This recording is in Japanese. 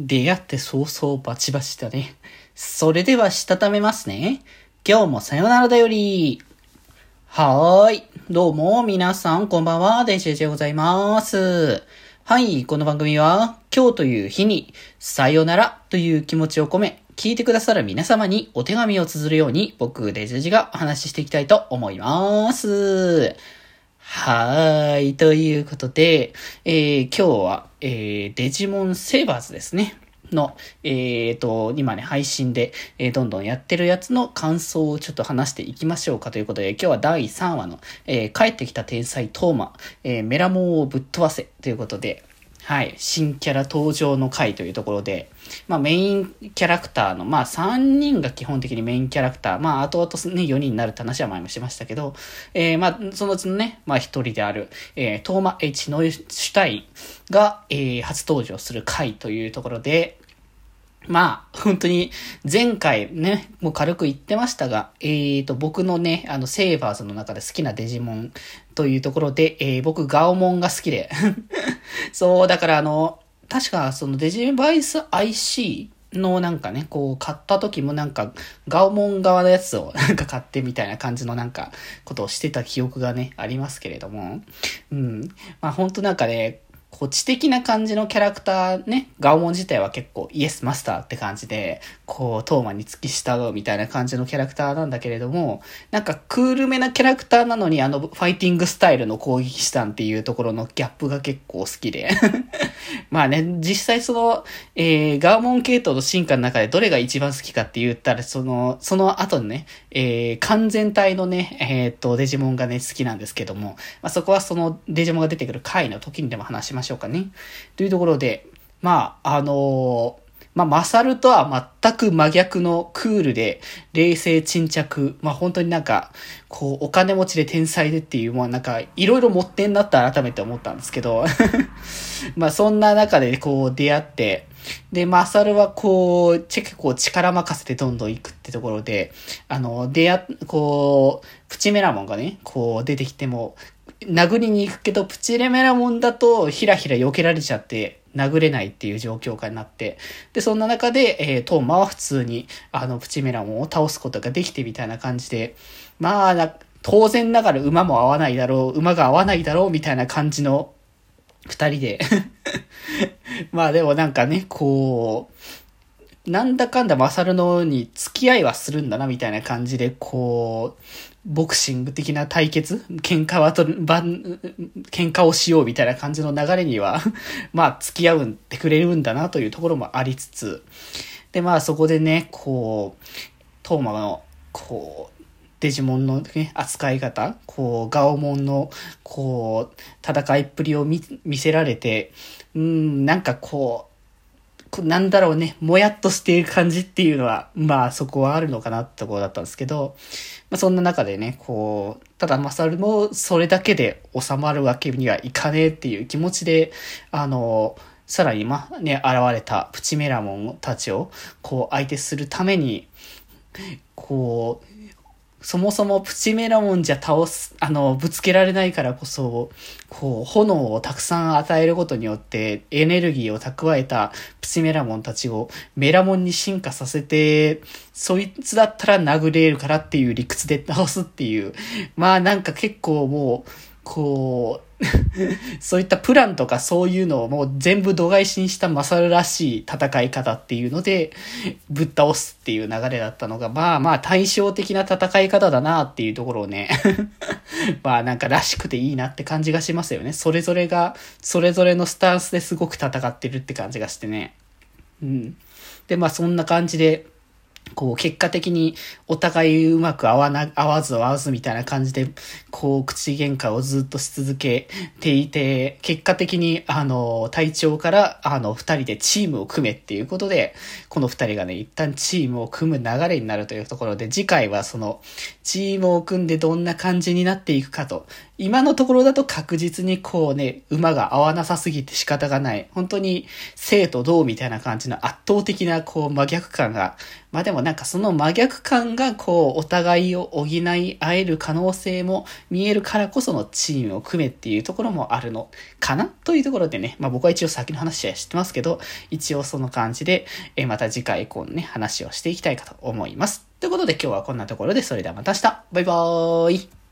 出会って早々バチバチだね。それではしたためますね。今日もさよならだより。はーい。どうも、皆さん、こんばんは。デジェジでございます。はい。この番組は、今日という日に、さよならという気持ちを込め、聞いてくださる皆様にお手紙を綴るように、僕、デジェジがお話ししていきたいと思います。はーい。ということで、えー今日は、えーデジモンセーバーズですね。の、えーと、今ね、配信で、えーどんどんやってるやつの感想をちょっと話していきましょうかということで、今日は第3話の、えー帰ってきた天才トーマ、えーメラモンをぶっ飛ばせということで、はい、新キャラ登場の回というところで、まあメインキャラクターの、まあ3人が基本的にメインキャラクター、まあ後々ね、4人になるって話は前もしましたけど、えーまあそのうちのね、まあ一人である、えートーマ H ノイシュタインが、えー初登場する回というところで、まあ、本当に、前回ね、もう軽く言ってましたが、えーと、僕のね、あの、セーバーズの中で好きなデジモンというところで、えー僕、ガオモンが好きで。そう、だからあの、確かそのデジバイス IC のなんかね、こう買った時もなんか、ガオモン側のやつを なんか買ってみたいな感じのなんか、ことをしてた記憶がね、ありますけれども。うん。まあ本当なんかね、こう知的な感じのキャラクターね、ガオモン自体は結構イエスマスターって感じで、こう、トーマに付き従うみたいな感じのキャラクターなんだけれども、なんかクールめなキャラクターなのにあのファイティングスタイルの攻撃手段っていうところのギャップが結構好きで。まあね、実際その、えー、ガーモン系統の進化の中でどれが一番好きかって言ったら、その、その後のね、えー、完全体のね、えーっと、デジモンがね、好きなんですけども、まあそこはそのデジモンが出てくる回の時にでも話しますましょうかね。というところで、まあ、あのまあ、マサルとは全く真逆のクールで、冷静沈着、まあ、本当になんか、こう、お金持ちで天才でっていう、もうなんか、いろいろ持ってんなって改めて思ったんですけど、まあ、そんな中でこう出会って、で、マサルはこう、結構力任せてどんどん行くってところで、あの、出会っ、こう、プチメラモンがね、こう出てきても、殴りに行くけど、プチレメラモンだと、ひらひら避けられちゃって、殴れないっていう状況下になって、で、そんな中で、えー、トーマは普通に、あの、プチメラモンを倒すことができてみたいな感じで、まあ、当然ながら馬も合わないだろう、馬が合わないだろう、みたいな感じの、二人で。まあでもなんかね、こう、なんだかんだマサルのに付き合いはするんだな、みたいな感じで、こう、ボクシング的な対決？喧嘩はと、ばん、喧嘩をしようみたいな感じの流れには、まあ付き合うってくれるんだなというところもありつつ、でまあそこでね、こう、トーマの、こう、デジモンのね、扱い方、こう、ガオモンの、こう、戦いっぷりを見、せられて、うん、なんか、こうなんだろうね、もやっとしている感じっていうのは、まあそこはあるのかなってところだったんですけど、まあそんな中でね、こう、ただマサルもそれだけで収まるわけにはいかねえっていう気持ちで、あの、さらにまあね、現れたプチメラモンたちを、こう相手するために、こう、そもそもプチメラモンじゃ倒す、あの、ぶつけられないからこそ、こう、炎をたくさん与えることによって、エネルギーを蓄えたプチメラモンたちをメラモンに進化させて、そいつだったら殴れるからっていう理屈で倒すっていう、まあなんか結構もう、こう、そういったプランとかそういうのをもう全部度外視にしたマサルらしい戦い方っていうので、ぶっ倒すっていう流れだったのが、まあまあ対照的な戦い方だなっていうところをね、まあなんからしくていいなって感じがしますよね。それぞれが、それぞれのスタンスですごく戦ってるって感じがしてね。うん。で、まあそんな感じで、こう、結果的にお互いうまく合わな、合わず合わずみたいな感じで、こう、口喧嘩をずっとし続けていて、結果的に、あの、隊長から、あの、二人でチームを組めっていうことで、この二人がね、一旦チームを組む流れになるというところで、次回はその、チームを組んでどんな感じになっていくかと。今のところだと確実にこうね、馬が合わなさすぎて仕方がない。本当に生と同みたいな感じの圧倒的なこう真逆感が、まあでもなんかその真逆感がこう、お互いを補い合える可能性も見えるからこそのチームを組めっていうところもあるのかなというところでね、まあ僕は一応先の話は知ってますけど、一応その感じで、えまた次回以降のね、話をしていきたいかと思います。ということで今日はこんなところで、それではまた明日バイバーイ